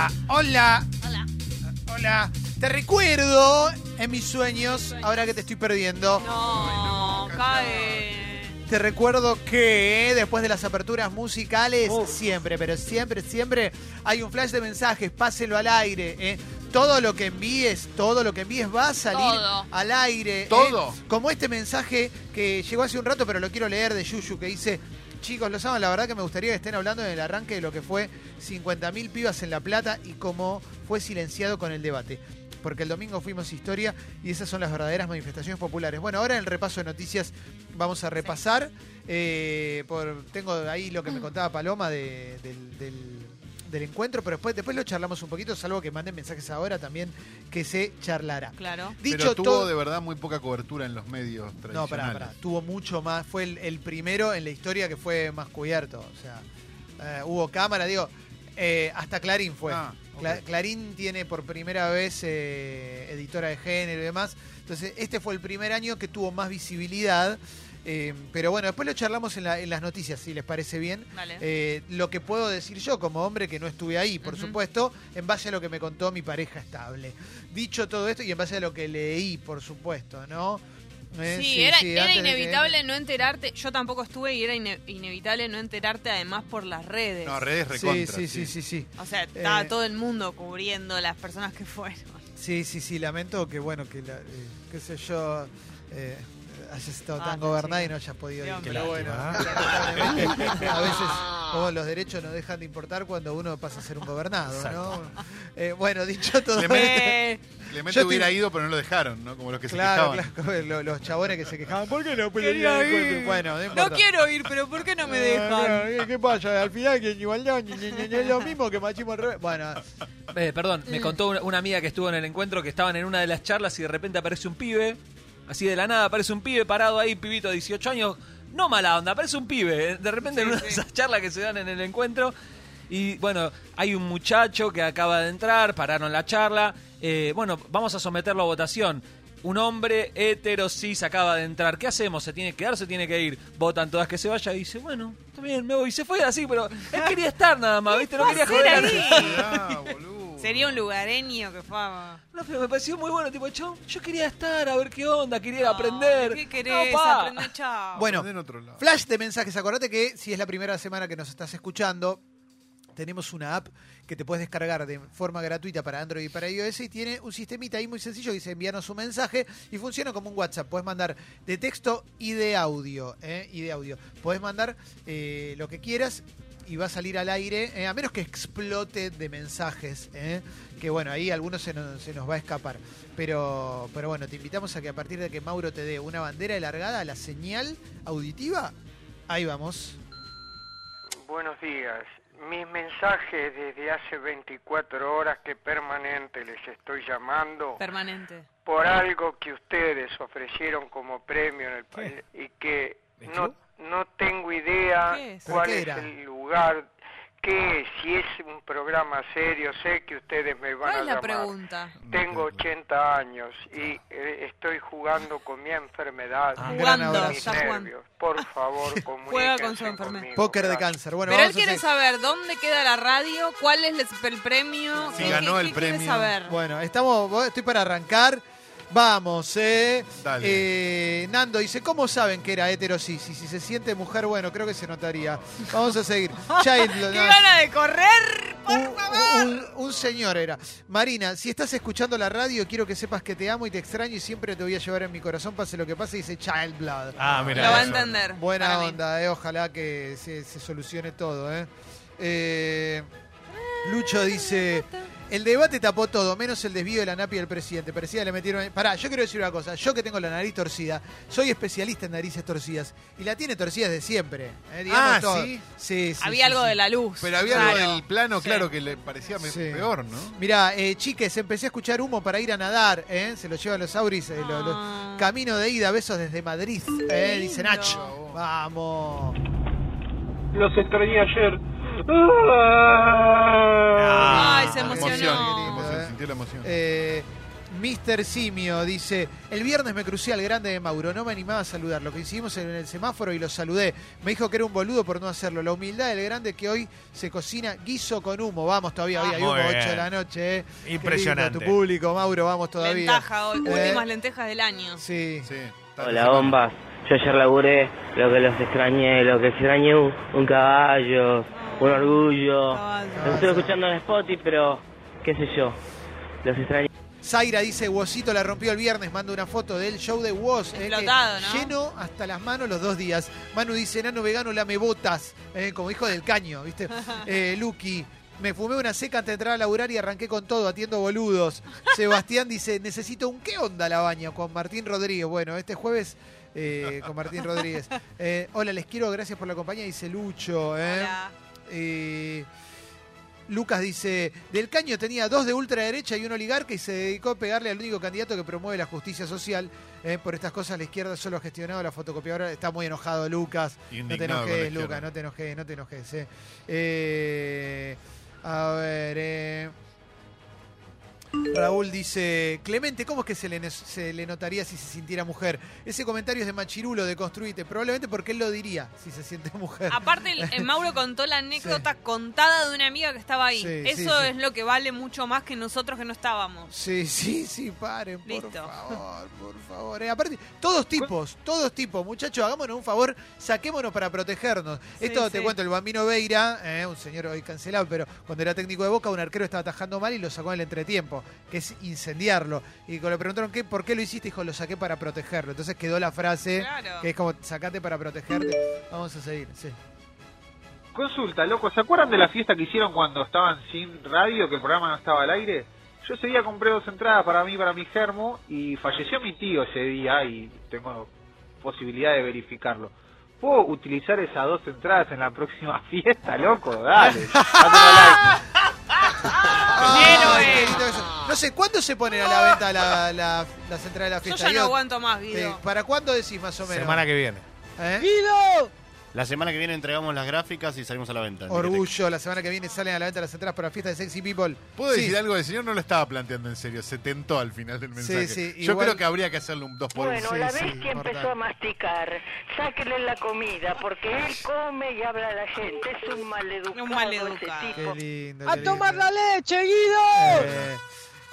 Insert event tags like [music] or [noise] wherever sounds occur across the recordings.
Ah, hola, Hola. hola. Te recuerdo en mis sueños, ahora que te estoy perdiendo. No, cae. Te recuerdo que después de las aperturas musicales, Uf. siempre, pero siempre, siempre hay un flash de mensajes, páselo al aire. ¿eh? Todo lo que envíes, todo lo que envíes va a salir Todo. al aire. ¿eh? ¿Todo? Como este mensaje que llegó hace un rato, pero lo quiero leer de Yuyu, que dice, chicos, los amo, la verdad que me gustaría que estén hablando en el arranque de lo que fue 50.000 pibas en La Plata y cómo fue silenciado con el debate. Porque el domingo fuimos historia y esas son las verdaderas manifestaciones populares. Bueno, ahora en el repaso de noticias vamos a repasar. eh, tengo ahí lo que me contaba Paloma de- del- del encuentro, pero después, después lo charlamos un poquito, salvo que manden mensajes ahora también que se charlará. Claro. Dicho Pero tuvo todo, de verdad muy poca cobertura en los medios no, tradicionales. pará, pará. Tuvo mucho más. Fue el, el primero en la historia que fue más cubierto. O sea, eh, hubo cámara, digo. eh, hasta Clarín fue. Ah, Clarín tiene por primera vez eh, editora de género y demás. Entonces, este fue el primer año que tuvo más visibilidad. Eh, pero bueno, después lo charlamos en, la- en las noticias, si les parece bien. Dale. Eh, lo que puedo decir yo como hombre que no estuve ahí, por supuesto, en base a lo que me contó mi pareja estable. Dicho todo esto y en base a lo que leí, por supuesto, ¿no? Eh, sí, era, era que- inevitable no enterarte. Yo tampoco estuve y era ine- inevitable no enterarte además por las redes. No, redes Sí, recontra. sí, sí, sí, sí. o sea, estaba Eh, todo el mundo cubriendo las personas que fueron. Sí, sí, sí, lamento que, bueno, que, la, eh, qué sé yo, eh, hayas estado Ah, tan gobernada y no hayas podido ir. Pero bueno, Ah. [laughs] a veces como los derechos no dejan de importar cuando uno pasa a ser un gobernado, ¿no? Eh, bueno, dicho todo Clemente, esto, Eh, [laughs] Clemente Yo hubiera estoy- ido, pero no lo dejaron, ¿no? Como los que Claro, se quejaban. claro, lo- los, chabones que se quejaban. [laughs] ¿Por qué no Quería ir? Bueno, no importa. quiero ir, pero ¿por qué no me dejan? Ah, no, ¿Qué pasa? Al final que en igualdad es lo mismo que machismo al revés. Bueno, Eh, perdón, Mm. me contó una, una amiga que estuvo en el encuentro que estaban en una de las charlas y de repente aparece un pibe, así de la nada aparece un pibe parado ahí, pibito de 18 años, no mala onda, aparece un pibe, eh, de repente en una de esas charlas que se dan en el encuentro. Y bueno, hay un muchacho que acaba de entrar, pararon la charla. eh, bueno, vamos a someterlo a votación. Un hombre hetero cis acaba de entrar. ¿Qué hacemos? ¿Se tiene que quedar o se tiene que ir? Votan todas que se vaya y dice, bueno, está bien, me voy. Y se fue así, pero él quería estar nada más, ¿viste? No quería joder. ahí? Ah, boludo. Sería un lugareño que fama. No, pero me pareció muy bueno, tipo, chau, yo quería estar, a ver qué onda, quería aprender. ¿Qué querés? No. Aprender, chao. bueno, Andá en otro lado. flash de mensajes. Acordate que si es la primera semana que nos estás escuchando, tenemos una app que te puedes descargar de forma gratuita para Android y para iOS y tiene un sistemita ahí muy sencillo que dice envíanos un mensaje y funciona como un WhatsApp. Puedes mandar de texto y de audio. ¿eh? Y de audio. Puedes mandar eh, lo que quieras y va a salir al aire, eh, a menos que explote de mensajes, ¿eh? que bueno, ahí algunos se nos, se nos va a escapar. Pero, pero bueno, te invitamos a que a partir de que Mauro te dé una bandera largada a la señal auditiva, ahí vamos. Buenos días. Mis mensajes desde hace 24 horas que permanente les estoy llamando Permanente. por algo que ustedes ofrecieron como premio en el país y que ¿De no, no tengo idea cuál ¿Pero es el lugar, qué es, si es un programa serio, sé que ustedes me van ¿Cuál a es la llamar. pregunta? Tengo 80 años y eh, estoy jugando con mi enfermedad, Ah. Jugando, mis está jugando. nervios. Por favor, comuníquense [laughs] Juega con su enfermedad. conmigo. Póker de Gracias. cáncer. Bueno, Pero él vamos a quiere seguir. saber dónde queda la radio, cuál es el- el premio. Si ¿Qué- ganó qué- el qué quiere premio. saber? Bueno, estamos, estoy para arrancar. Vamos, eh. Dale. Eh, Nando dice, ¿cómo saben que era hetero sí? Si, si se siente mujer, bueno, creo que se notaría. Vamos a seguir. [laughs] Child, ¡Qué gana de correr! ¡Por un, favor! un- un señor era. Marina, si estás escuchando la radio, quiero que sepas que te amo y te extraño y siempre te voy a llevar en mi corazón, pase lo que pase, dice Child Blood. Ah, Lo mira. va a entender. Buena onda, eh, ojalá que se, se solucione todo. Eh. Eh, Lucho dice, el debate tapó todo, menos el desvío de la napi del presidente. Parecía que le metieron... Pará, yo quiero decir una cosa, yo que tengo la nariz torcida, soy especialista en narices torcidas y la tiene torcida desde siempre. eh, digamos Ah, todo. ¿sí? Sí, sí, Había sí, algo sí. de la luz. Pero había claro. algo del plano, Sí. claro, que le parecía me- Sí. peor, ¿no? Mirá, eh, chiques, empecé a escuchar humo para ir a nadar, ¿eh? Se lo llevan los auris, eh, lo- lo- Ah. camino de ida, besos desde Madrid, eh, dice lindo. Nacho. Vamos. Los extrañé ayer. Ay, se emocionó. emoción, eh. sintió la emoción. Eh, Mr. Simio dice, el viernes me crucé al grande de Mauro, no me animaba a saludarlo, coincidimos en el semáforo y lo saludé. Me dijo que era un boludo por no hacerlo. La humildad del grande que hoy se cocina guiso con humo. Vamos todavía, hoy hay Muy humo, 8 bien. de la noche. eh. Qué Impresionante. lindo tu público, Mauro, vamos todavía. Ventaja, hoy, Eh, últimas lentejas del año. Sí. Sí. está Hola bombas, yo ayer laburé lo que los extrañé, lo que extrañé un, un caballo, un orgullo. Los estoy escuchando en Spotify, pero qué sé yo, los extrañé. Zaira dice, Wosito la rompió el viernes, manda una foto del show de Woz. eh, que Explotado, ¿no? Lleno hasta las manos los dos días. Manu dice, nano vegano, lame botas, eh, como hijo del caño, ¿viste? [laughs] Eh, Lucky. Me fumé una seca antes de entrar a laburar y arranqué con todo, atiendo boludos. [laughs] Sebastián dice, necesito un ¿qué onda la baña? Con Martín Rodríguez. Bueno, este jueves eh, con Martín Rodríguez. [laughs] Eh, hola, les quiero, gracias por la compañía, dice Lucho. eh. Hola. Eh, Lucas dice, del caño tenía dos de ultraderecha y un oligarca y se dedicó a pegarle al único candidato que promueve la justicia social. Eh, por estas cosas la izquierda solo ha gestionado la fotocopiadora. Está muy enojado Lucas. No te enojes. Lucas, no te enojes, no te enojes. eh. A ver, Raúl dice, Clemente, ¿cómo es que se le, ne- se le notaría si se sintiera mujer? Ese comentario es de Machirulo, de Construite, probablemente porque él lo diría si se siente mujer. Aparte, el, el Mauro contó la [laughs] anécdota contada de una amiga que estaba ahí. Sí, Eso sí, es lo que vale mucho más que nosotros que no estábamos. Sí, sí, sí, paren, por Listo. favor, por favor. Eh, aparte, todos tipos, todos tipos. Muchachos, hagámonos un favor, saquémonos para protegernos. Esto te cuento, el Bambino Veira, eh, un señor hoy cancelado, pero cuando era técnico de Boca, un arquero estaba atajando mal y lo sacó en el entretiempo, que es incendiarlo. Y cuando le preguntaron ¿qué, por qué lo hiciste, dijo, lo saqué para protegerlo. Entonces quedó la frase, Claro. que es como, sacate para protegerte. Vamos a seguir, sí. Consulta, loco, ¿se acuerdan de la fiesta que hicieron cuando estaban sin radio, que el programa no estaba al aire? Yo ese día compré dos entradas para mí, para mi germo, y falleció mi tío ese día, y tengo posibilidad de verificarlo. ¿Puedo utilizar esas dos entradas en la próxima [laughs] fiesta, loco? Dale. [laughs] Ah, qué lindo eso. No sé, ¿cuándo se ponen a la venta la, la, las entradas de la Yo fiesta? ya no aguanto más, Guido. ¿Para cuándo decís más o menos? Semana que viene. ¿Eh? La semana que viene entregamos las gráficas y salimos a la venta. Orgullo, la semana que viene salen a la venta las entradas para la fiesta de Sexy People. ¿Puedo Sí. decir algo? El señor no lo estaba planteando en serio, se tentó al final del mensaje. sí, Yo igual- creo que habría que hacerle un dos por Bueno. Sí, la sí, bestia mortal. empezó a masticar. Sáquenle la comida, porque él come y habla a la gente. Es un maleducado, Un maleducado. ese Qué tipo. lindo. ¡A tomar la leche, Guido! Eh,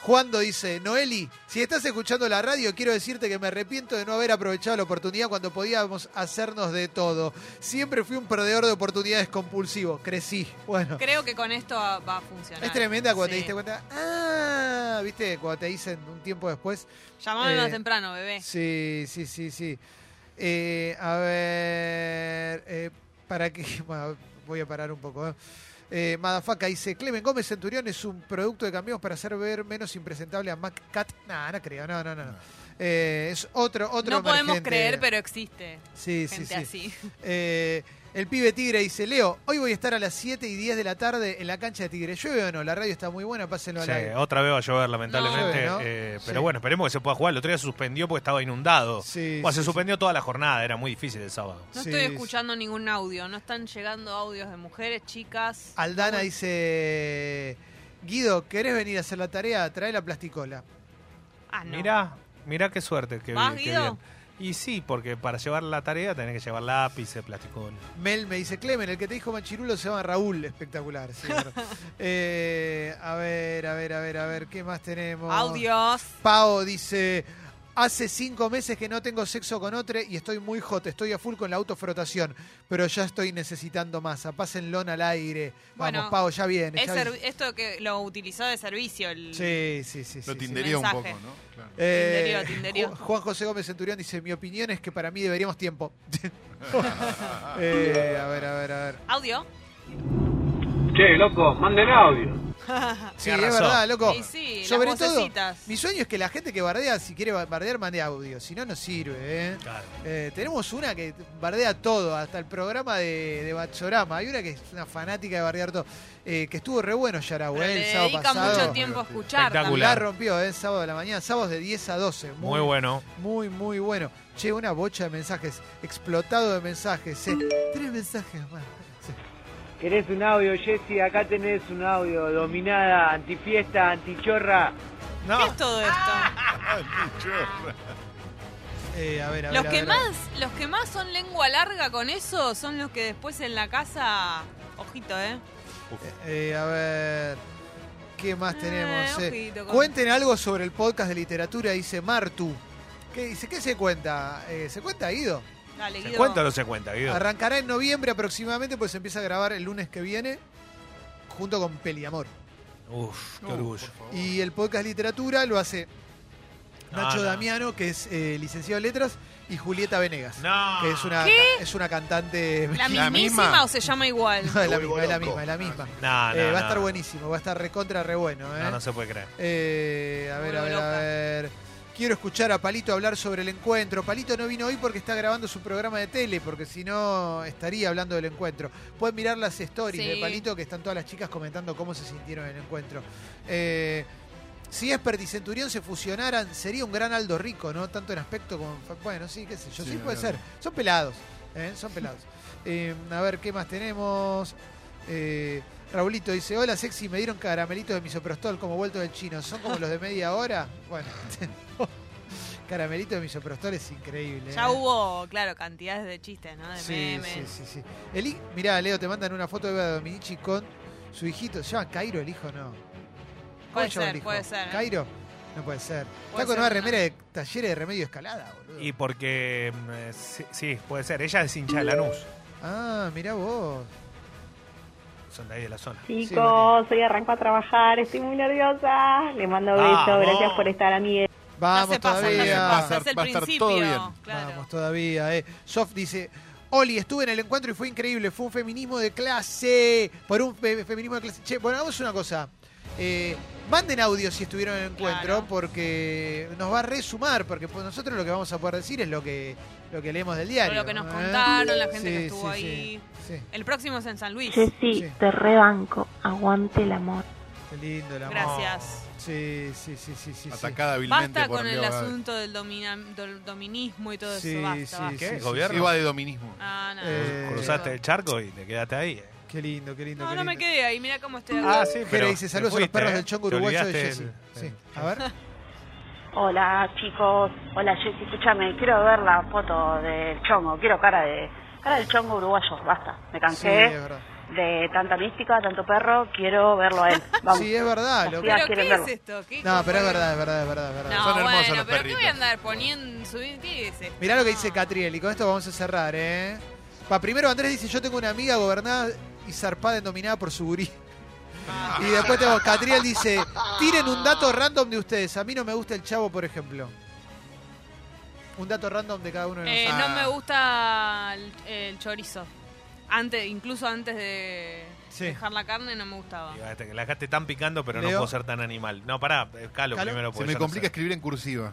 Juando dice, Noeli, si estás escuchando la radio, quiero decirte que me arrepiento de no haber aprovechado la oportunidad cuando podíamos hacernos de todo. Siempre fui un perdedor de oportunidades compulsivo. Crecí. Bueno. Creo que con esto va a funcionar. Es tremenda cuando te diste cuenta. Ah, viste, cuando te dicen un tiempo después. Llamame Eh, más temprano, bebé. Sí, sí, sí, sí. Eh, a ver, eh, para que, [laughs] bueno, voy a parar un poco. ¿Eh? Madafaka dice, Clemen Gómez Centurión es un producto de cambios para hacer ver menos impresentable a Mac Cat. No, no creo, no, no, no. no. Eh, es otro, otro No podemos creer, pero existe. Sí, sí, Gente sí. así. Eh, el pibe Tigre dice, Leo, hoy voy a estar a las 7 y 10 de la tarde en la cancha de Tigre. ¿Llueve o no? La radio está muy buena, pásenlo al Sí, aire. otra vez va a llover, lamentablemente. No. eh, Sí. pero bueno, esperemos que se pueda jugar. El otro día se suspendió porque estaba inundado. Sí, Bueno, sí, se sí. suspendió toda la jornada, era muy difícil el sábado. No Sí, estoy sí. escuchando ningún audio. No están llegando audios de mujeres, chicas. Aldana dice, Guido, ¿querés venir a hacer la tarea? Trae la plasticola. Ah, no. Mirá, mirá qué suerte. Qué, ¿Vas, Guido? bien. Y sí, porque para llevar la tarea tenés que llevar lápices, plasticón. Mel me dice, Clemen, el que te dijo Machirulo se llama Raúl. Espectacular. sí. [laughs] Eh, a ver, a ver, a ver, a ver, ¿qué más tenemos? Audios. Pau dice, hace cinco meses que no tengo sexo con otro y estoy muy hot, estoy a full con la autofrotación, pero ya estoy necesitando masa. Pásenlo al aire. Vamos, Bueno, Pau, ya viene. Es ya esto que lo utilizó de servicio. El... Sí, sí, sí. Lo sí, sí. tindería un Mensaje. poco, ¿no? Claro. Eh, Tinderío, tinderío. Ju- Juan José Gómez Centurión dice, mi opinión es que para mí deberíamos tiempo. [laughs] [laughs] Eh, a ver, a ver, a ver. Audio. Che, loco, manden audio. [laughs] Sí, es razón. verdad, loco. Y sí, las Sobre todo, vocecitas. mi sueño es que la gente que bardea, si quiere bardear, mande audio. Si no, no sirve. ¿eh? Claro. Eh, tenemos una que bardea todo, hasta el programa de, de Bachorama. Hay una que es una fanática de bardear todo. eh, que estuvo re bueno Yarau, Pero ¿eh? le el sábado dedica pasado. mucho tiempo a escuchar. Espectacular. La rompió, ¿eh? Sábado de la mañana, sábados de 10 a 12. Muy bueno. Muy, muy bueno. Che, una bocha de mensajes. Explotado de mensajes. ¿eh? Tres mensajes más. ¿Querés un audio, Jessy? Acá tenés un audio. Dominada, antifiesta, antichorra. No. ¿Qué es todo esto? [laughs] Ay, mi chorra. Eh, a ver, a ver. Los a que ver, a ver. más, los que más son lengua larga con eso son los que después en la casa. Ojito, ¿eh? Eh, a ver. ¿Qué más tenemos? Eh, ojito con- cuenten algo sobre el podcast de literatura, dice Martu. ¿Qué dice? ¿Qué se cuenta? Eh, ¿Se cuenta, Guido? Dale, ¿Se Guido. cuenta o no se cuenta, Guido? Arrancará en noviembre aproximadamente, pues se empieza a grabar el lunes que viene, junto con Peliamor. Uf, qué orgullo. Y el podcast literatura lo hace No, Nacho no. Damiano, que es eh, licenciado en letras, y Julieta Venegas, No. que es una, ¿Qué? es una cantante. ¿La ¿La mismísima misma? o se llama igual? [laughs] No, es la misma, es la misma, es la misma. No, no, Eh, va a no. estar buenísimo, va a estar recontra re bueno. ¿eh? No, no se puede creer. Eh, a ver, a ver, a ver. Quiero escuchar a Palito hablar sobre el encuentro. Palito no vino hoy porque está grabando su programa de tele, porque si no estaría hablando del encuentro. Pueden mirar las stories Sí. de Palito, que están todas las chicas comentando cómo se sintieron en el encuentro. Eh, si Espert y Centurión se fusionaran, sería un gran Aldo Rico, ¿no? Tanto en aspecto como... Bueno, sí, qué sé yo. Sí, Sí, puede ser. Son pelados, ¿eh? Son pelados. Eh, a ver, ¿qué más tenemos? Eh, Raulito dice, hola sexy, me dieron caramelitos de misoprostol como vuelto del chino. ¿Son como los de media hora? Bueno, [laughs] caramelitos de misoprostol es increíble. Ya ¿eh? hubo, claro, cantidades de chistes, ¿no? De Sí, memes. sí, sí, sí. El mirá, Leo, te mandan una foto de Eva Dominici con su hijito. ¿Se llama Cairo el hijo no? ¿Cómo Puede ser, puede ser, ¿eh? ¿Cairo? No puede ser. Puede Está con ser, una ¿no? remera de talleres de remedio escalada, boludo. Y porque. mm, eh, sí, sí, puede ser. Ella es hincha de Lanús. Ah, mirá vos. Son de ahí de la zona. Chicos, hoy arranco a trabajar, estoy muy nerviosa. Le mando besos, gracias por estar a mí. Vamos pasa, todavía. Va a pasa, estar- es el va a estar principio. todo bien. Claro. Vamos todavía, eh. Soft dice, Oli, estuve en el encuentro y fue increíble. Fue un feminismo de clase. Por un fe- feminismo de clase. Che, bueno, hagamos una cosa. Eh, manden audio si estuvieron en el encuentro, Claro. porque nos va a resumar, porque pues, nosotros lo que vamos a poder decir es lo que, lo que leemos del diario. lo que nos ¿eh? contaron, la gente Sí, que estuvo sí, ahí. sí. El próximo es en San Luis. Ceci, Sí. te rebanco, aguante el amor. Qué lindo el amor. Gracias. Sí, sí, sí, sí, sí. Atacada vilmente Basta por con el asunto del, domina- del dominismo y todo Sí, eso. Basta, sí, basta. ¿Qué? ¿Gobierno? Iba de dominismo. Ah, no. Eh, Cruzaste el charco y te quedaste ahí. eh. Qué lindo, qué lindo. No, qué no me quedé ahí. Mira cómo estoy Ah, sí, pero. dice saludos a los perros eh. del chongo Te uruguayo de Jessy. el- Sí. el- A ver. [laughs] Hola chicos, hola Jessy, escúchame, quiero ver la foto del chongo, quiero cara de cara del chongo uruguayo, basta, me Sí, cansé es verdad. de tanta mística, tanto perro, quiero verlo a él. [laughs] Vamos. Sí, es verdad. Lo... ¿Pero qué verlo. es esto? ¿Qué No, pero es verdad, es verdad, es verdad, es verdad. No, Son hermosos bueno, los pero ¿qué voy a andar poniendo, subir? ¿Qué es esto? Mirá lo que dice Catriel y con esto vamos a cerrar, ¿eh? Pa, primero Andrés dice, yo tengo una amiga gobernada y zarpada dominada por su gurí. [laughs] Y después tenemos Catriel dice, tiren un dato random de ustedes. A mí no me gusta el chavo, por ejemplo. Un dato random de cada uno de eh, nosotros. no me gusta el, el chorizo. Antes, incluso antes de Sí. dejar la carne no me gustaba. Digo, este, que La dejaste tan picando, pero no Leo. puedo ser tan animal. No, pará, eh, Calo, Calo. primero. Se porque me yo no complica sé. escribir en cursiva.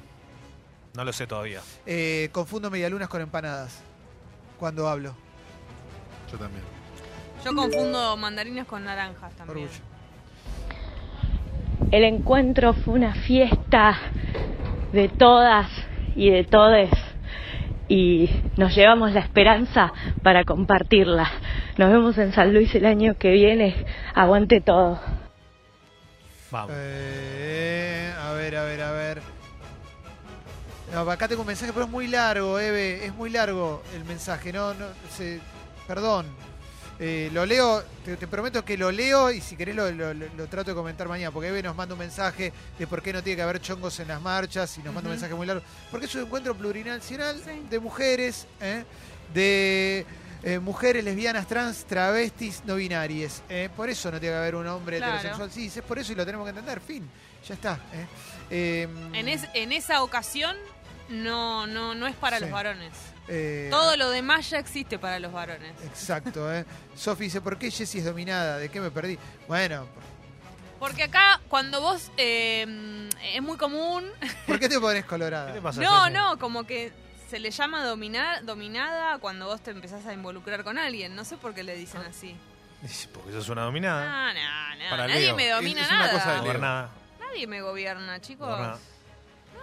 No lo sé todavía. Eh, confundo medialunas con empanadas cuando hablo. Yo también. Yo confundo mandarinas con naranjas también. Orgullo. El encuentro fue una fiesta de todas y de todes y nos llevamos la esperanza para compartirla. Nos vemos en San Luis el año que viene. Aguante todo. Vamos. Eh, a ver, a ver, a ver. No, acá tengo un mensaje, pero es muy largo, Eve. Es muy largo el mensaje. No, no, se- perdón. Eh, lo leo, te, te prometo que lo leo y si querés lo, lo- lo- lo trato de comentar mañana. Porque Eve nos manda un mensaje de por qué no tiene que haber chongos en las marchas y nos manda un mensaje muy largo. Porque es un encuentro plurinacional Sí. de mujeres, ¿eh? de eh, mujeres lesbianas, trans, travestis, no binarias. ¿eh? Por eso no tiene que haber un hombre Claro. heterosexual. Sí, es por eso y lo tenemos que entender. Fin. Ya está. ¿eh? Eh, En, es- en esa ocasión no, no, no es para Sí. los varones. Eh, Todo lo demás ya existe para los varones. Exacto, ¿eh? Sofi dice, ¿por qué Jessie es dominada? ¿De qué me perdí? Bueno, Porque acá cuando vos eh, es muy común, ¿por qué te [laughs] pones ¿Qué colorada? te pasa, no, no, como que se le llama dominar, dominada cuando vos te empezás a involucrar con alguien. No sé por qué le dicen así. Porque sos una dominada. No, no, no. Para Nadie Leo. me domina Es- es una nada. cosa de. Nadie me gobierna, chicos. Gobernada.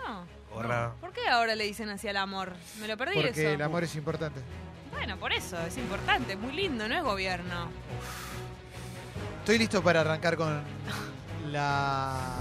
No. ¿Por qué ahora le dicen así al amor? Me lo perdí Porque eso. el amor es importante. Bueno, por eso, es importante, muy lindo, no es gobierno. Estoy listo para arrancar con la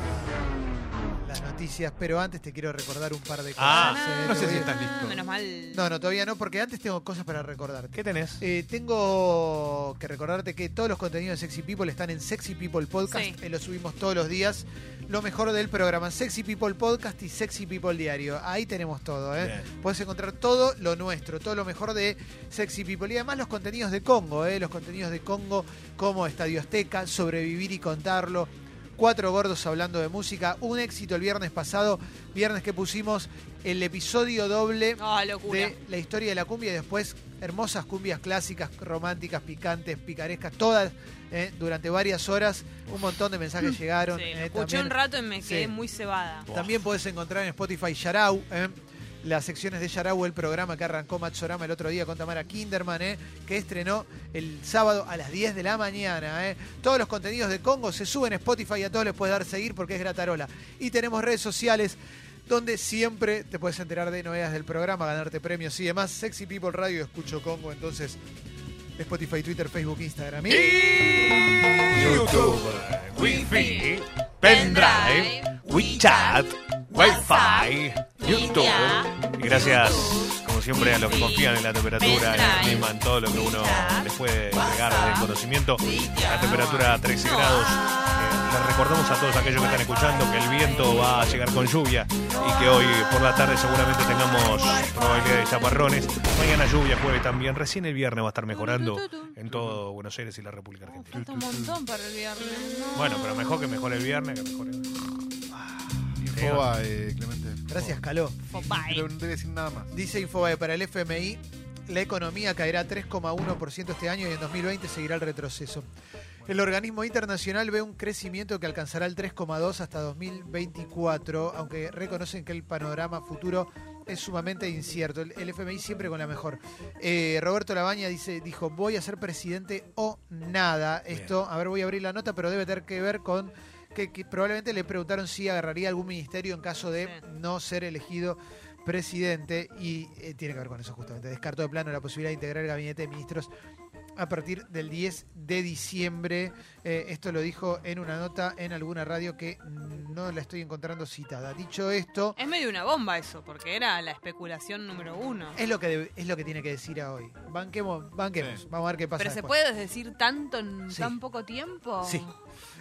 las noticias, pero antes te quiero recordar un par de cosas. Ah, eh, no sé si estás listo. Menos mal. No, no, todavía no, porque antes tengo cosas para recordarte. ¿Qué tenés? Eh, tengo que recordarte que todos los contenidos de Sexy People están en Sexy People Podcast. Sí. eh, lo subimos todos los días. Lo mejor del programa, Sexy People Podcast y Sexy People Diario. Ahí tenemos todo. ¿eh? Bien. Encontrar todo lo nuestro, todo lo mejor de Sexy People. Y además los contenidos de Congo, ¿eh? los contenidos de Congo como Estadio Azteca, Sobrevivir y Contarlo. Cuatro gordos hablando de música. Un éxito el viernes pasado, viernes que pusimos el episodio doble Ah, de la historia de la cumbia y después hermosas cumbias clásicas, románticas, picantes, picarescas, todas eh, durante varias horas. Un montón de mensajes [laughs] llegaron. Sí, lo eh, escuché también, un rato y me quedé Sí. muy cebada. también podés encontrar en Spotify Yarau. eh, las secciones de Yarau, el programa que arrancó Matsorama el otro día con Tamara Kinderman, eh, que estrenó el sábado a las 10 de la mañana. eh. Todos los contenidos de Congo se suben a Spotify y a todos les puedes dar seguir porque es gratarola. Y tenemos redes sociales donde siempre te puedes enterar de novedades del programa, ganarte premios y demás. Sexy People Radio, escucho Congo, entonces Spotify, Twitter, Facebook, Instagram. Y... YouTube, Wi-Fi, Pendrive, WeChat, Wi-Fi, YouTube. Gracias, como siempre, a los que confían en la temperatura, en el clima, en todo lo que uno les puede entregar de conocimiento. La temperatura a 13 grados. Eh, les recordamos a todos aquellos que están escuchando que el viento va a llegar con lluvia y que hoy por la tarde seguramente tengamos probabilidad de chaparrones. Mañana lluvia, jueves también. Recién el viernes va a estar mejorando en todo Buenos Aires y la República Argentina. Falta un montón para el viernes. no. Bueno, pero mejor que mejore el viernes, que mejore. Infoba, eh, Clemente. Gracias, Caló. Pero no te voy a decir nada más. Dice Infobae para el FMI, la economía caerá 3,1% este año y en 2020 seguirá el retroceso. El organismo internacional ve un crecimiento que alcanzará el 3,2 hasta 2024, aunque reconocen que el panorama futuro es sumamente incierto. El, el FMI siempre con la mejor. Eh, Roberto Labaña dice, dijo, voy a ser presidente o nada. Esto, a ver, voy a abrir la nota, pero debe tener que ver con que, que probablemente le preguntaron si agarraría algún ministerio en caso de no ser elegido presidente y eh, tiene que ver con eso justamente. Descartó de plano la posibilidad de integrar el gabinete de ministros a partir del 10 de diciembre. Eh, esto lo dijo en una nota en alguna radio que no la estoy encontrando citada. Dicho esto, Es medio una bomba eso, porque era la especulación número uno. es lo que es lo que tiene que decir a hoy. Banquemos, banquemos. Sí. Vamos a ver qué pasa. Pero se puede decir tanto en Sí. tan poco tiempo. Sí.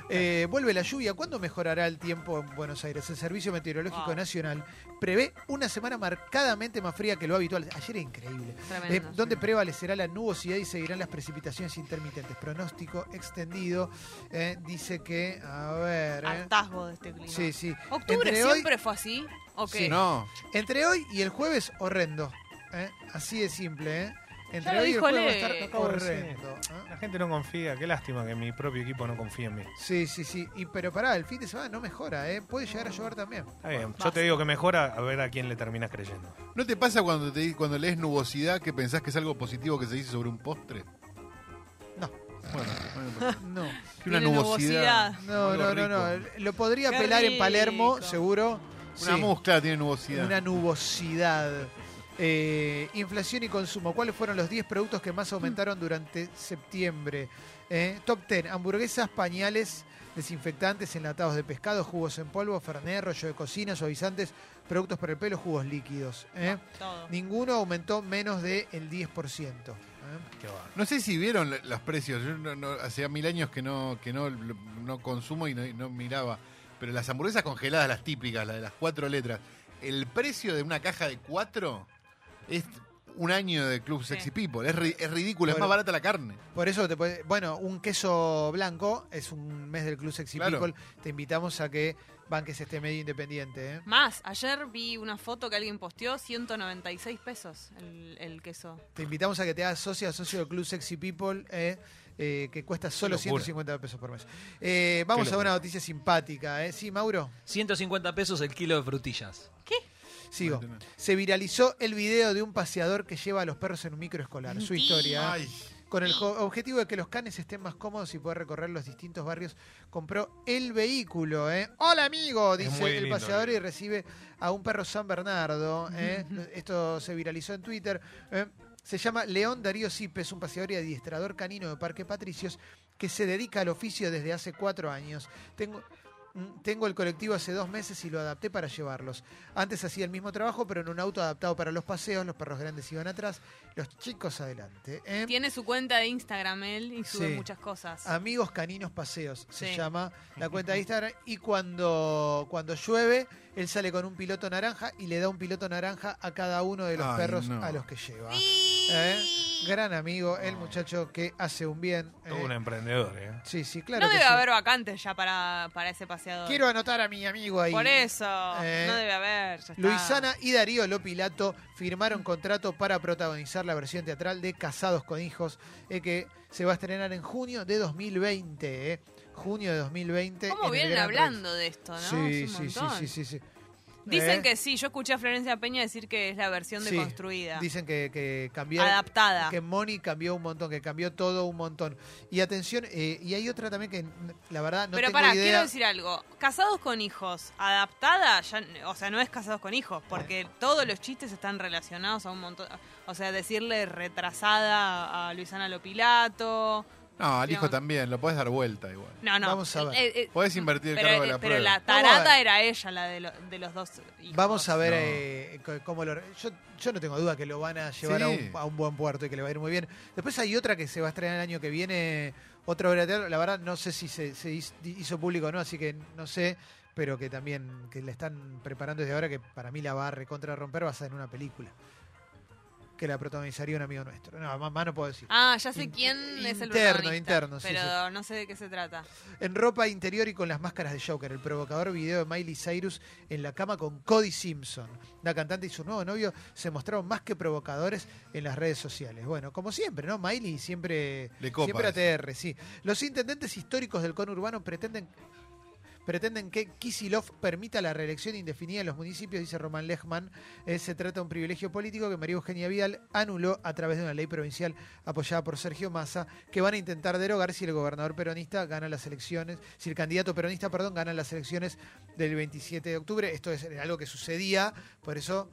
Eh, vuelve la lluvia. ¿Cuándo mejorará el tiempo en Buenos Aires? El Servicio Meteorológico Wow. Nacional prevé una semana marcadamente más fría que lo habitual. Ayer era increíble. Tremendo, Eh, donde sí. prevalecerá la nubosidad y seguirán las precipitaciones intermitentes. Pronóstico extendido. eh, dice que, a ver. eh, de este clima. sí, sí. ¿Octubre Entre hoy- siempre fue así? ¿O qué? Sí. No, Entre hoy y el jueves, horrendo. ¿eh? Así de simple, ¿eh? Entre lo hoy y el dijo va a estar horrendo. ¿eh? La gente no confía, qué lástima que mi propio equipo no confía en mí. Sí, sí, sí. Y, pero pará, el fin de semana no mejora, ¿eh? Puede llegar a llover también. Está bien, yo te digo que mejora, a ver a quién le terminas creyendo. ¿no te pasa cuando te cuando lees nubosidad que pensás que es algo positivo que se dice sobre un postre? No. Bueno, bueno, [laughs] No. una nubosidad. nubosidad. No, no, no, no. Lo podría Qué pelar en Palermo, seguro. Una Sí, muscla tiene nubosidad. una nubosidad. Eh, inflación y consumo. ¿Cuáles fueron los 10 productos que más aumentaron durante septiembre? Eh, top 10. Hamburguesas, pañales, desinfectantes, enlatados de pescado, jugos en polvo, fernet, rollo de cocina, suavizantes, productos para el pelo, jugos líquidos. eh. Ninguno aumentó menos del 10%. eh. Qué. No sé si vieron los precios. Yo no, no- hacía mil años que no que no, no consumo y no, y no miraba. Pero las hamburguesas congeladas, las típicas, las de las cuatro letras, el precio de una caja de cuatro es un año de Club Sí. Sexy People. Es, ri- es ridículo, es más barata la carne. Por eso te puede- bueno, un queso blanco es un mes del Club Sexy Claro. People. Te invitamos a que banques este medio independiente. ¿eh? Más, ayer vi una foto que alguien posteó, 196 pesos el, el queso. Te invitamos a que te hagas socio, socio del Club Sexy People, eh, eh, que cuesta solo Qué locura. 150 pesos por mes. Eh, vamos Qué a una noticia simpática. ¿eh? Sí, Mauro, 150 pesos el kilo de frutillas. Sigo. Se viralizó el video de un paseador que lleva a los perros en un microescolar. Su historia. Ay, Con el objetivo de que los canes estén más cómodos y poder recorrer los distintos barrios, compró el vehículo. ¿eh? Hola amigo, dice el lindo, paseador y recibe a un perro San Bernardo. ¿eh? [laughs] Esto se viralizó en Twitter. ¿eh? Se llama León Darío Cipes, un paseador y adiestrador canino de Parque Patricios que se dedica al oficio desde hace cuatro años. Tengo, Tengo el colectivo hace dos meses y lo adapté para llevarlos. Antes hacía el mismo trabajo, pero en un auto adaptado para los paseos. Los perros grandes iban atrás, los chicos adelante. ¿eh? Tiene su cuenta de Instagram él y sube Sí. muchas cosas. Amigos Caninos Paseos se Sí. llama la cuenta de Instagram. Y cuando, cuando llueve, él sale con un piloto naranja y le da un piloto naranja a cada uno de los Ay, perros no. a los que lleva. ¿Eh? Gran amigo, el muchacho que hace un bien. Todo ¿eh? un emprendedor, ¿eh? Sí, sí, claro. no que debe sí. haber vacantes ya para, para ese paseador. Quiero anotar a mi amigo ahí. Por eso, Eh, no debe haber. ya está. Luisana y Darío Lopilato firmaron contrato para protagonizar la versión teatral de Casados con Hijos, eh, que se va a estrenar en junio de 2020. eh. Junio de 2020. ¿Cómo vienen hablando de esto, no? Sí, Es un sí, sí, sí, sí. Dicen Eh, que sí, yo escuché a Florencia Peña decir que es la versión sí, deconstruida. Dicen que, que cambió. Adaptada. Que Moni cambió un montón, que cambió todo un montón. Y atención, eh, y hay otra también que la verdad no Pero tengo pará, idea. quiero decir algo. Casados con hijos, adaptada, ya, o sea, no es casados con hijos, porque todos los chistes están relacionados a un montón. O sea, decirle retrasada a Luisana Lopilato. No, al hijo también, lo puedes dar vuelta igual. No, no. Vamos a ver. eh, eh, Podés invertir el pero, cargo de eh, la pero prueba. la Vamos a tarada ver. era ella, la de, lo- de los dos hijos. Vamos a ver No. eh, co- cómo lo. Yo, yo no tengo duda que lo van a llevar a, un, a un buen puerto y que le va a ir muy bien. Después hay otra que se va a estrenar el año que viene, otra obra de teatro. La verdad, no sé si se, se hiz- hizo público o no, así que no sé. Pero que también que le están preparando desde ahora, que para mí la va a recontra romper, va a ser en una película. Que la protagonizaría un amigo nuestro. No, más, más no puedo decir. Ah, ya sé In- quién es el interno, interno, sí, Pero no sé de qué se trata. En ropa interior y con las máscaras de Joker, el provocador video de Miley Cyrus en la cama con Cody Simpson. La cantante y su nuevo novio se mostraron más que provocadores en las redes sociales. Bueno, como siempre, ¿no? Miley siempre, Le copa siempre eso. ATR, sí. Los intendentes históricos del conurbano pretenden pretenden que Kisilov permita la reelección indefinida en los municipios, dice Román Lechman. Eh, se trata de un privilegio político que María Eugenia Vidal anuló a través de una ley provincial apoyada por Sergio Massa, que van a intentar derogar si el gobernador peronista gana las elecciones, si el candidato peronista, perdón, gana las elecciones del 27 de octubre. Esto es algo que sucedía, por eso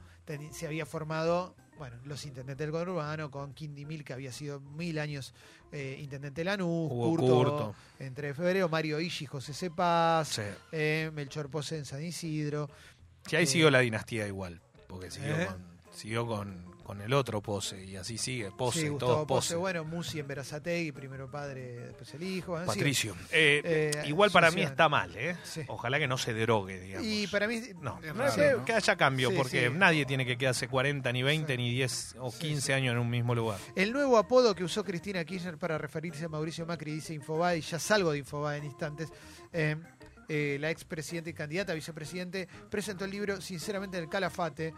se había formado, bueno, los intendentes del conurbano, con Quindimil, que había sido mil años eh, intendente de Lanús, Curto, Curto. entre febrero, Mario Ishi, José Cepaz, Sí. eh, Melchor Pose en San Isidro. Sí, ahí Eh, siguió la dinastía igual. Porque siguió, ¿Eh? con, siguió con, con el otro Pose y así sigue. Pose, sí, Gustavo Pose, Pose. bueno, Musi en Verazategui, primero padre, después el hijo. Patricio. Eh, Eh, igual para mí está mal, ¿eh? Sí. Ojalá que no se derogue, digamos. Y para mí, No, que, haya cambio, porque nadie tiene que quedarse 40, ni 20, Sí. ni 10 o Sí, 15 sí. años en un mismo lugar. el nuevo apodo que usó Cristina Kirchner para referirse a Mauricio Macri, dice Infobae, y ya salgo de Infobae en instantes. eh, eh, la expresidenta y candidata a vicepresidente presentó el libro Sinceramente en el Calafate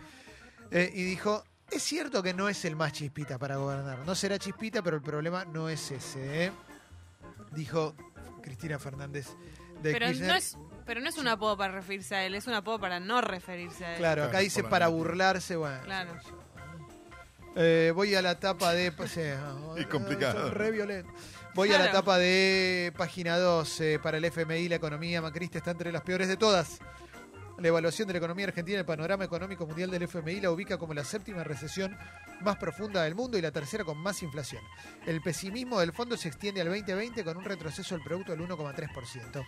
eh, y dijo, es cierto que no es el más chispita para gobernar. No será chispita, pero el problema no es ese. ¿eh?". Dijo Cristina Fernández de Pero Kirchner. no, es, pero no es un apodo para referirse a él, es un apodo para no referirse a él. Claro, acá Claro, dice para burlarse, bueno. Claro. Eh, voy a la tapa de. pues, [laughs] eh, Es complicado. Re violento. Voy a la tapa de página 2 eh, para el FMI. La economía macrista está entre las peores de todas. La evaluación de la economía argentina, el panorama económico mundial del FMI la ubica como la séptima recesión más profunda del mundo y la tercera con más inflación. El pesimismo del fondo se extiende al 2020 con un retroceso del producto del 1,3%.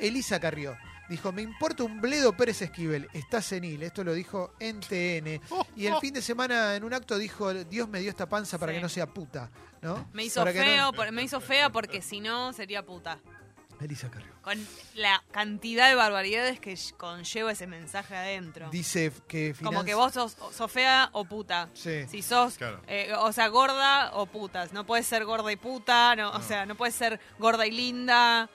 Elisa Carrió dijo, me importa un bledo Pérez Esquivel, está senil. Esto lo dijo en TN. Y el fin de semana en un acto dijo, Dios me dio esta panza para Sí. que no sea puta. ¿no? Me hizo Para que no- feo, por- me hizo fea porque si no sería puta. Elisa Carrió. Con la cantidad de barbaridades que conlleva ese mensaje adentro. Dice que Como que vos sos, sos fea o puta. Sí. Si sos, Claro. eh, o sea, gorda o putas. No puedes ser gorda y puta, no, o sea, no puedes ser gorda y linda.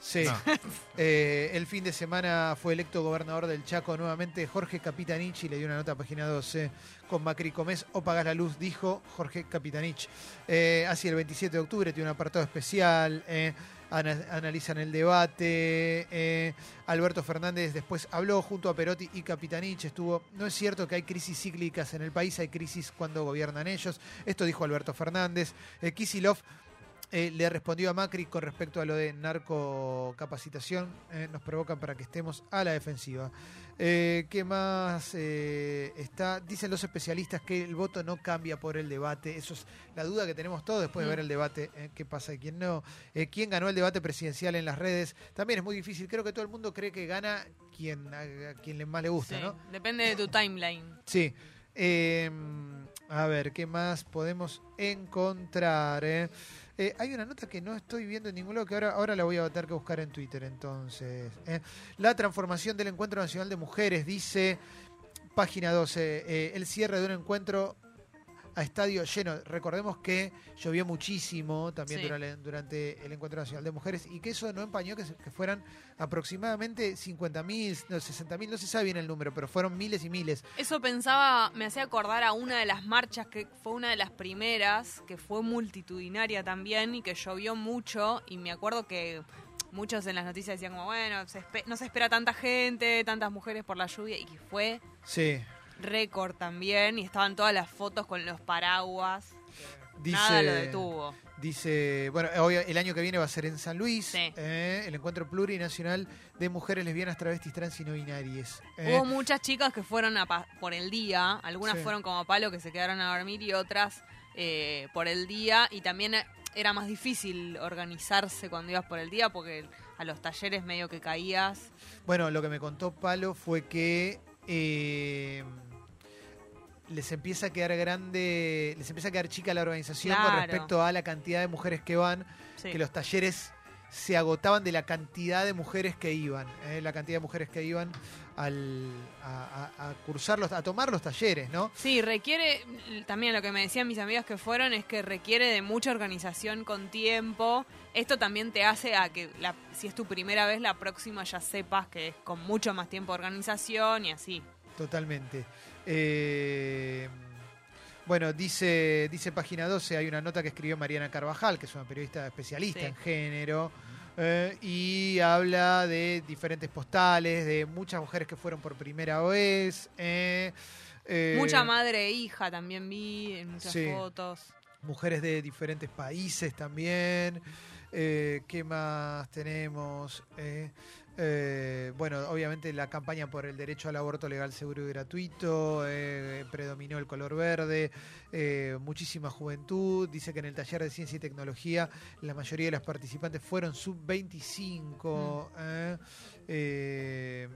Sí. No. [laughs] Eh, el fin de semana fue electo gobernador del Chaco nuevamente Jorge Capitanich y le dio una nota a página 12 con Macri Comés o pagás la luz, dijo Jorge Capitanich. Eh, hacia el 27 de octubre tiene un apartado especial, eh, ana- analizan el debate. eh, Alberto Fernández después habló junto a Perotti y Capitanich. Estuvo, no es cierto que hay crisis cíclicas en el país, hay crisis cuando gobiernan ellos. Esto dijo Alberto Fernández. Eh, Kisilov eh, le respondió a Macri con respecto a lo de narcocapacitación. eh, nos provocan para que estemos a la defensiva. Eh, ¿Qué más eh, está? Dicen los especialistas que el voto no cambia por el debate. Eso es la duda que tenemos todos después de ver el debate. eh, ¿Qué pasa y quién no? ¿Quién ganó el debate presidencial en las redes? También es muy difícil. Creo que todo el mundo cree que gana quien, a, a quien le más le gusta, Sí, ¿no? Depende de tu timeline. Sí. Eh, a ver, ¿qué más podemos encontrar? Eh? Hay una nota que no estoy viendo en ningún lado, que ahora, ahora la voy a tener que buscar en Twitter, entonces. eh. La transformación del Encuentro Nacional de Mujeres, dice página 12, eh, el cierre de un encuentro a estadio lleno. Recordemos que llovió muchísimo también Sí. durante, durante el Encuentro Nacional de Mujeres y que eso no empañó que, se- que fueran aproximadamente 50.000, no, 60.000, no se sabe bien el número, pero fueron miles y miles. Eso pensaba, me hacía acordar a una de las marchas que fue una de las primeras, que fue multitudinaria también y que llovió mucho. Y me acuerdo que muchos en las noticias decían como, bueno, se no se espera tanta gente, tantas mujeres por la lluvia. Y que fue Sí. Récord también. Y estaban todas las fotos con los paraguas. Dice, Nada lo detuvo. Dice, bueno, hoy, el año que viene va a ser en San Luis, Sí. eh, el encuentro plurinacional de mujeres lesbianas, travestis, trans y no binarias. eh. Hubo muchas chicas que fueron a por el día, algunas Sí. fueron como palo que se quedaron a dormir y otras eh, por el día y también era más difícil organizarse cuando ibas por el día porque a los talleres medio que caías. Bueno, lo que me contó Palo fue que eh, les empieza a quedar grande, les empieza a quedar chica la organización con respecto a la cantidad de mujeres que van, Sí. que los talleres se agotaban de la cantidad de mujeres que iban, eh, la cantidad de mujeres que iban al, a, a- a cursar los, a tomar los talleres, ¿no? Sí, requiere, también lo que me decían mis amigas que fueron, es que requiere de mucha organización con tiempo. Esto también te hace a que, la, si es tu primera vez, la próxima ya sepas que es con mucho más tiempo de organización y así. Totalmente. Eh, bueno, dice, dice página 12, hay una nota que escribió Mariana Carvajal, que es una periodista especialista Sí. en género, eh, y habla de diferentes postales, de muchas mujeres que fueron por primera vez. eh, eh, Mucha madre e hija también vi en muchas sí. fotos. mujeres de diferentes países también. ¿Qué más tenemos? Eh, bueno, obviamente la campaña por el derecho al aborto legal, seguro y gratuito, eh, predominó el color verde, eh, muchísima juventud. Dice que en el taller de ciencia y tecnología la mayoría de las participantes fueron sub-25. eh, eh,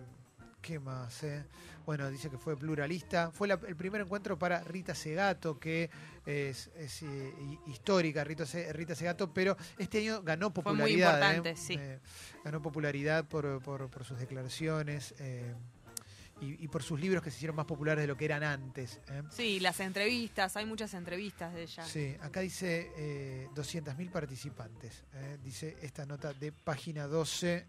¿Qué más? Bueno, dice que fue pluralista. Fue la- el primer encuentro para Rita Segato, que es, es, eh, hi- histórica, Rita, Se- Rita Segato, pero este año ganó Fue muy popularidad. importante, eh, sí. eh, ganó popularidad por, por- por sus declaraciones y, y por sus libros que se hicieron más populares de lo que eran antes. eh. Sí, las entrevistas, hay muchas entrevistas de ella. Sí, acá dice eh, 200.000 participantes, eh, dice esta nota de página 12.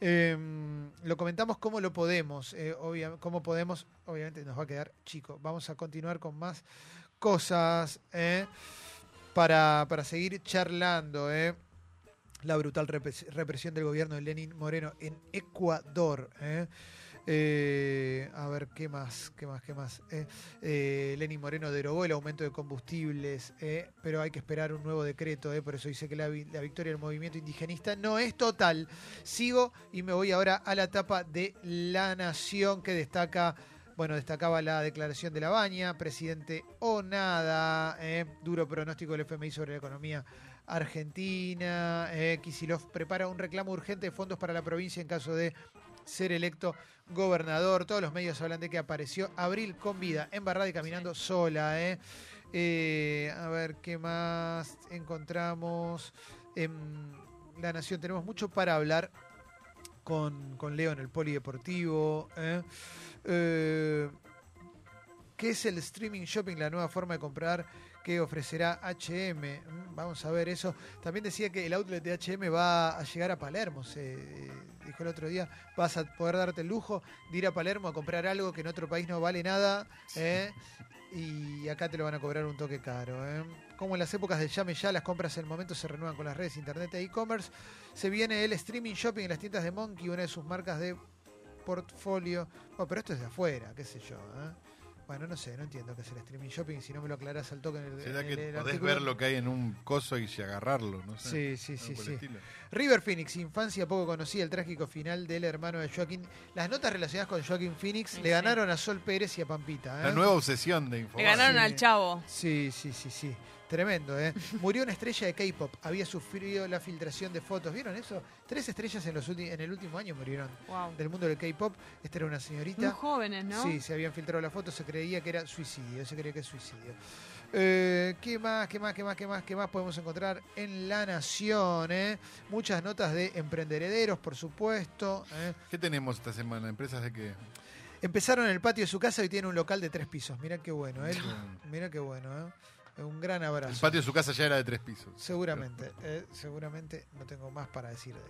Eh. Em, lo comentamos cómo lo podemos, eh, cómo podemos, obviamente nos va a quedar chico. Vamos a continuar con más cosas eh, para, para seguir charlando. eh. La brutal repres- represión del gobierno de Lenin Moreno en Ecuador. Eh. A ver, ¿qué más? ¿Qué más? ¿Qué más? Eh, eh, Lenin Moreno derogó el aumento de combustibles, eh, pero hay que esperar un nuevo decreto, por eso dice que la, la victoria del movimiento indigenista no es total. Sigo y me voy ahora a la etapa de La Nación que destaca, bueno, destacaba la declaración de la baña, presidente o nada, duro pronóstico del FMI sobre la economía argentina, eh, Kicillof prepara un reclamo urgente de fondos para la provincia en caso de ser electo gobernador. Todos los medios hablan de que apareció Abril con vida, embarrada y caminando sola. ¿eh? Eh, a ver qué más encontramos. En La Nación tenemos mucho para hablar con, con Leo en el polideportivo. ¿eh? Eh, ¿Qué es el streaming shopping? La nueva forma de comprar que ofrecerá HM. Vamos a ver eso. También decía que el outlet de HM va a llegar a Palermo. Se eh, dijo el otro día. Vas a poder darte el lujo de ir a Palermo a comprar algo que en otro país no vale nada. ¿eh? Y acá te lo van a cobrar un toque caro. ¿eh? Como en las épocas del llame ya, las compras en el momento se renuevan con las redes internet e e-commerce. Se viene el streaming shopping en las tiendas de Monkey, una de sus marcas de portfolio. Bueno, pero esto es de afuera, qué sé yo. ¿eh? Bueno, no sé, no entiendo qué es el streaming shopping. Si no me lo aclarás al toque en el, ¿Será en que el- el podés artículo. ver lo que hay en un coso y agarrarlo? No sé. Sí, sí, sí, sí. River Phoenix, infancia poco conocida, el trágico final del hermano de Joaquín. Las notas relacionadas con Joaquín Phoenix Sí, le sí. ganaron a Sol Pérez y a Pampita. ¿eh? La nueva obsesión de Le informar. ganaron Sí. al chavo. Sí, sí, sí, sí. Tremendo, ¿eh? Murió una estrella de K-pop. Había sufrido la filtración de fotos. ¿Vieron eso? Tres estrellas en, los en el último año murieron Wow. del mundo del K-pop. Esta era una Muy señorita. jóvenes, ¿no? Sí, se habían filtrado las fotos. Se creía que era suicidio. Se creía que es suicidio. Eh, ¿Qué más, qué más, qué más, qué más, qué más podemos encontrar en La Nación? eh? Muchas notas de emprenderederos, por supuesto. ¿eh? ¿Qué tenemos esta semana? ¿Empresas de qué? Empezaron en el patio de su casa y tiene un local de tres pisos. Mirá qué bueno, ¿eh? Mirá qué bueno, ¿eh? Un gran abrazo. El patio de su casa ya era de tres pisos. Seguramente, eh, seguramente no tengo más para decir de